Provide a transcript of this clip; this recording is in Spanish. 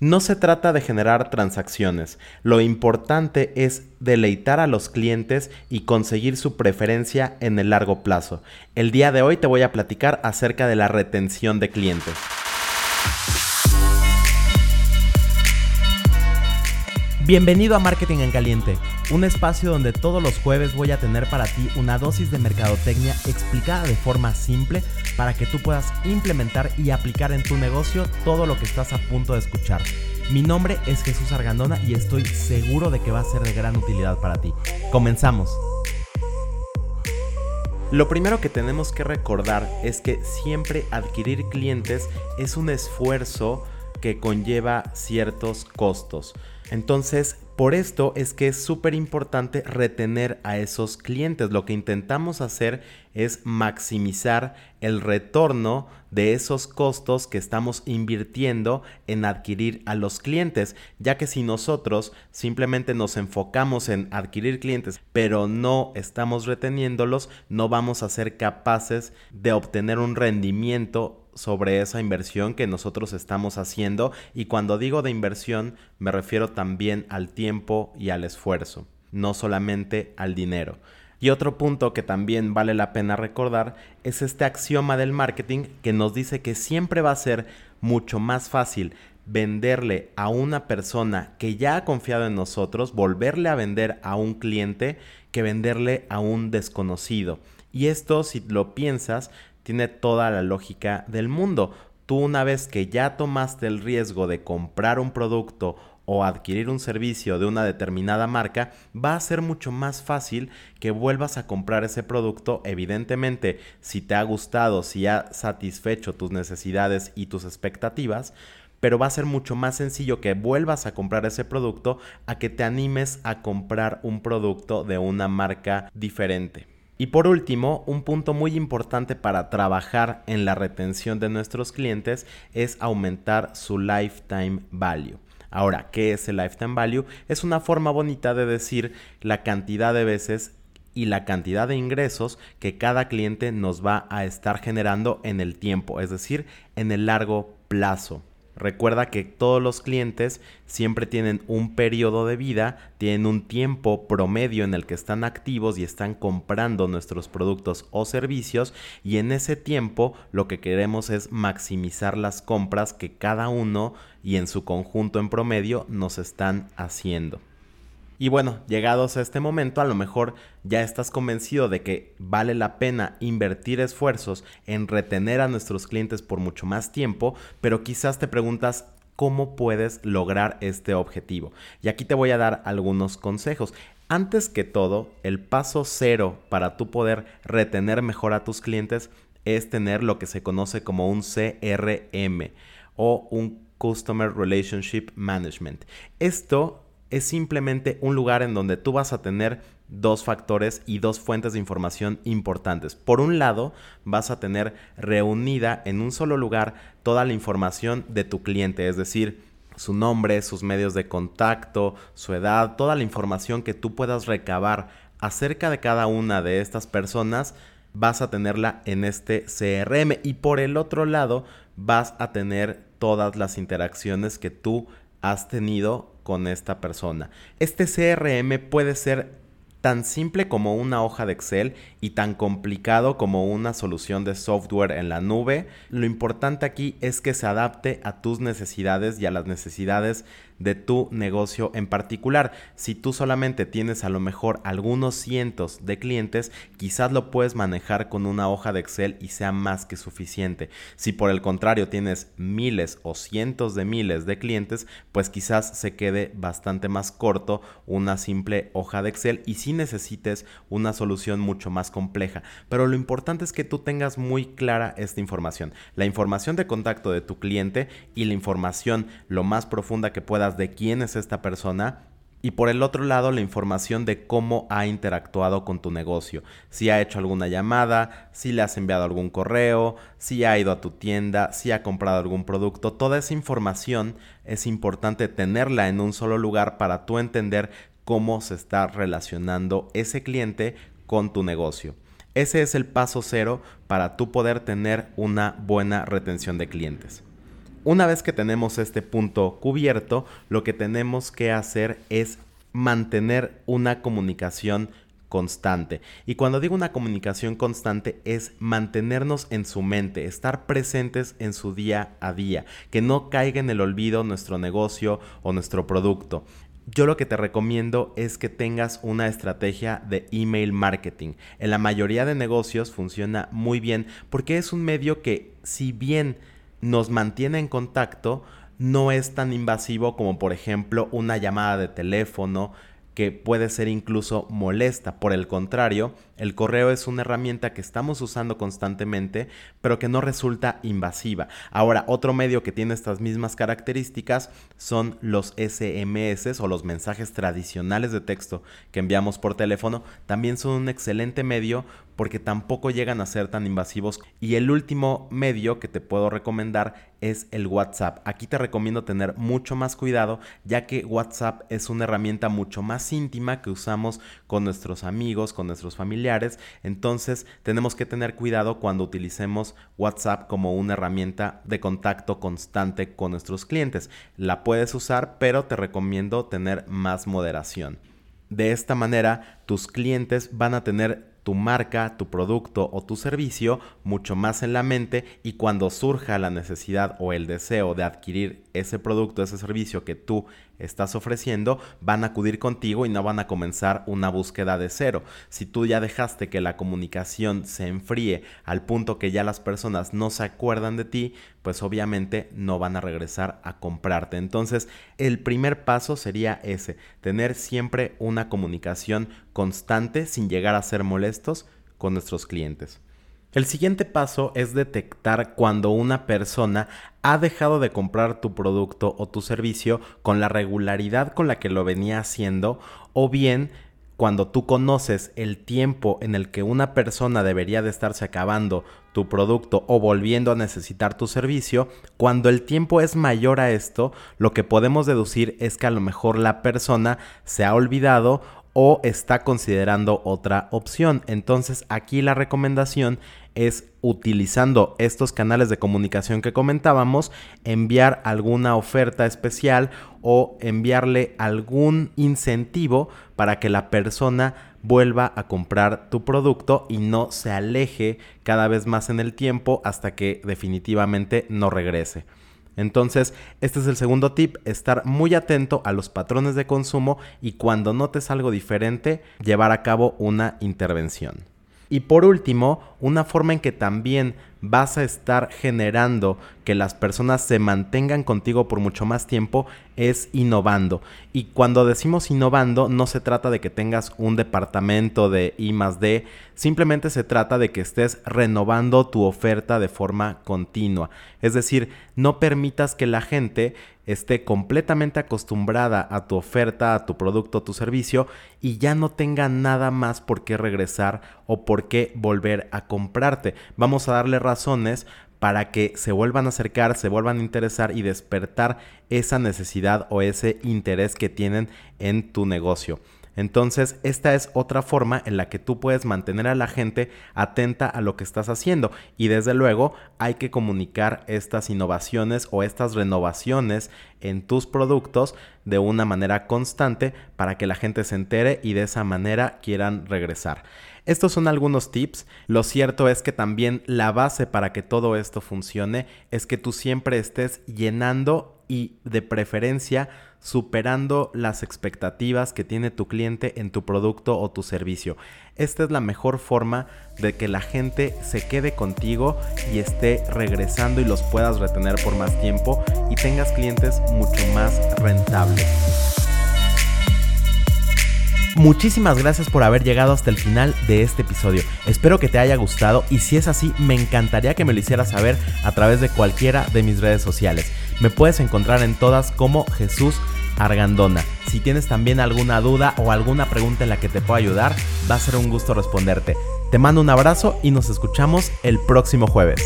No se trata de generar transacciones, lo importante es deleitar a los clientes y conseguir su preferencia en el largo plazo. El día de hoy te voy a platicar acerca de la retención de clientes. Bienvenido a Marketing en Caliente, un espacio donde todos los jueves voy a tener para ti una dosis de mercadotecnia explicada de forma simple para que tú puedas implementar y aplicar en tu negocio todo lo que estás a punto de escuchar. Mi nombre es Jesús Argandona y estoy seguro de que va a ser de gran utilidad para ti. Comenzamos. Lo primero que tenemos que recordar es que siempre adquirir clientes es un esfuerzo que conlleva ciertos costos. Entonces, por esto es que es súper importante retener a esos clientes. Lo que intentamos hacer es maximizar el retorno de esos costos que estamos invirtiendo en adquirir a los clientes, ya que si nosotros simplemente nos enfocamos en adquirir clientes, pero no estamos reteniéndolos, no vamos a ser capaces de obtener un rendimiento sobre esa inversión que nosotros estamos haciendo y cuando digo de inversión me refiero también al tiempo y al esfuerzo, no solamente al dinero. Y otro punto que también vale la pena recordar es este axioma del marketing que nos dice que siempre va a ser mucho más fácil venderle a una persona que ya ha confiado en nosotros, volverle a vender a un cliente que venderle a un desconocido. Y esto, si lo piensas, tiene toda la lógica del mundo. Tú una vez que ya tomaste el riesgo de comprar un producto o adquirir un servicio de una determinada marca, va a ser mucho más fácil que vuelvas a comprar ese producto. Evidentemente, si te ha gustado, si ha satisfecho tus necesidades y tus expectativas, pero va a ser mucho más sencillo que vuelvas a comprar ese producto a que te animes a comprar un producto de una marca diferente. Y por último, un punto muy importante para trabajar en la retención de nuestros clientes es aumentar su lifetime value. Ahora, ¿qué es el lifetime value? Es una forma bonita de decir la cantidad de veces y la cantidad de ingresos que cada cliente nos va a estar generando en el tiempo, es decir, en el largo plazo. Recuerda que todos los clientes siempre tienen un periodo de vida, tienen un tiempo promedio en el que están activos y están comprando nuestros productos o servicios y en ese tiempo lo que queremos es maximizar las compras que cada uno y en su conjunto en promedio nos están haciendo. Y bueno, llegados a este momento, a lo mejor ya estás convencido de que vale la pena invertir esfuerzos en retener a nuestros clientes por mucho más tiempo, pero quizás te preguntas cómo puedes lograr este objetivo. Y aquí te voy a dar algunos consejos. Antes que todo, el paso cero para tú poder retener mejor a tus clientes es tener lo que se conoce como un CRM o un Customer Relationship Management. Esto es simplemente un lugar en donde tú vas a tener dos factores y dos fuentes de información importantes. Por un lado, vas a tener reunida en un solo lugar toda la información de tu cliente, es decir, su nombre, sus medios de contacto, su edad, toda la información que tú puedas recabar acerca de cada una de estas personas, vas a tenerla en este CRM y por el otro lado vas a tener todas las interacciones que tú has tenido con esta persona. Este CRM puede ser tan simple como una hoja de Excel y tan complicado como una solución de software en la nube. Lo importante aquí es que se adapte a tus necesidades y a las necesidades de tu negocio en particular. Si tú solamente tienes a lo mejor algunos cientos de clientes, quizás lo puedes manejar con una hoja de Excel y sea más que suficiente. Si por el contrario tienes miles o cientos de miles de clientes, pues quizás se quede bastante más corto una simple hoja de Excel y si necesites una solución mucho más compleja. Pero lo importante es que tú tengas muy clara esta información. La información de contacto de tu cliente y la información lo más profunda que pueda de quién es esta persona y por el otro lado la información de cómo ha interactuado con tu negocio, si ha hecho alguna llamada, si le has enviado algún correo, si ha ido a tu tienda, si ha comprado algún producto, toda esa información es importante tenerla en un solo lugar para tú entender cómo se está relacionando ese cliente con tu negocio. Ese es el paso cero para tú poder tener una buena retención de clientes. Una vez que tenemos este punto cubierto, lo que tenemos que hacer es mantener una comunicación constante. Y cuando digo una comunicación constante es mantenernos en su mente, estar presentes en su día a día, que no caiga en el olvido nuestro negocio o nuestro producto. Yo lo que te recomiendo es que tengas una estrategia de email marketing. En la mayoría de negocios funciona muy bien porque es un medio que si bien nos mantiene en contacto, no es tan invasivo como por ejemplo una llamada de teléfono, que puede ser incluso molesta. Por el contrario, el correo es una herramienta que estamos usando constantemente, pero que no resulta invasiva. Ahora, otro medio que tiene estas mismas características son los SMS o los mensajes tradicionales de texto que enviamos por teléfono. También son un excelente medio porque tampoco llegan a ser tan invasivos. Y el último medio que te puedo recomendar es el WhatsApp. Aquí te recomiendo tener mucho más cuidado ya que WhatsApp es una herramienta mucho más íntima que usamos con nuestros amigos, con nuestros familiares. Entonces tenemos que tener cuidado cuando utilicemos WhatsApp como una herramienta de contacto constante con nuestros clientes. La puedes usar, pero te recomiendo tener más moderación. De esta manera, tus clientes van a tener tu marca, tu producto o tu servicio mucho más en la mente y cuando surja la necesidad o el deseo de adquirir ese producto, ese servicio que tú estás ofreciendo, van a acudir contigo y no van a comenzar una búsqueda de cero. Si tú ya dejaste que la comunicación se enfríe al punto que ya las personas no se acuerdan de ti, pues obviamente no van a regresar a comprarte. Entonces, el primer paso sería ese, tener siempre una comunicación constante sin llegar a ser molestos con nuestros clientes. El siguiente paso es detectar cuando una persona ha dejado de comprar tu producto o tu servicio con la regularidad con la que lo venía haciendo o bien cuando tú conoces el tiempo en el que una persona debería de estarse acabando tu producto o volviendo a necesitar tu servicio, cuando el tiempo es mayor a esto, lo que podemos deducir es que a lo mejor la persona se ha olvidado o está considerando otra opción. Entonces aquí la recomendación es utilizando estos canales de comunicación que comentábamos, enviar alguna oferta especial o enviarle algún incentivo para que la persona vuelva a comprar tu producto y no se aleje cada vez más en el tiempo hasta que definitivamente no regrese. Entonces, este es el segundo tip, estar muy atento a los patrones de consumo y cuando notes algo diferente, llevar a cabo una intervención. Y por último, una forma en que también vas a estar generando que las personas se mantengan contigo por mucho más tiempo es innovando. Y cuando decimos innovando, no se trata de que tengas un departamento de I más D, simplemente se trata de que estés renovando tu oferta de forma continua. Es decir, no permitas que la gente esté completamente acostumbrada a tu oferta, a tu producto, a tu servicio y ya no tenga nada más por qué regresar o por qué volver a comprarte. Vamos a darle razones para que se vuelvan a acercar, se vuelvan a interesar y despertar esa necesidad o ese interés que tienen en tu negocio. Entonces, esta es otra forma en la que tú puedes mantener a la gente atenta a lo que estás haciendo. Y desde luego, hay que comunicar estas innovaciones o estas renovaciones en tus productos de una manera constante para que la gente se entere y de esa manera quieran regresar. Estos son algunos tips. Lo cierto es que también la base para que todo esto funcione es que tú siempre estés llenando y de preferencia superando las expectativas que tiene tu cliente en tu producto o tu servicio. Esta es la mejor forma de que la gente se quede contigo y esté regresando y los puedas retener por más tiempo y tengas clientes mucho más rentables. Muchísimas gracias por haber llegado hasta el final de este episodio. Espero que te haya gustado y si es así, me encantaría que me lo hicieras saber a través de cualquiera de mis redes sociales. Me puedes encontrar en todas como Jesús Argandona. Si tienes también alguna duda o alguna pregunta en la que te pueda ayudar, va a ser un gusto responderte. Te mando un abrazo y nos escuchamos el próximo jueves.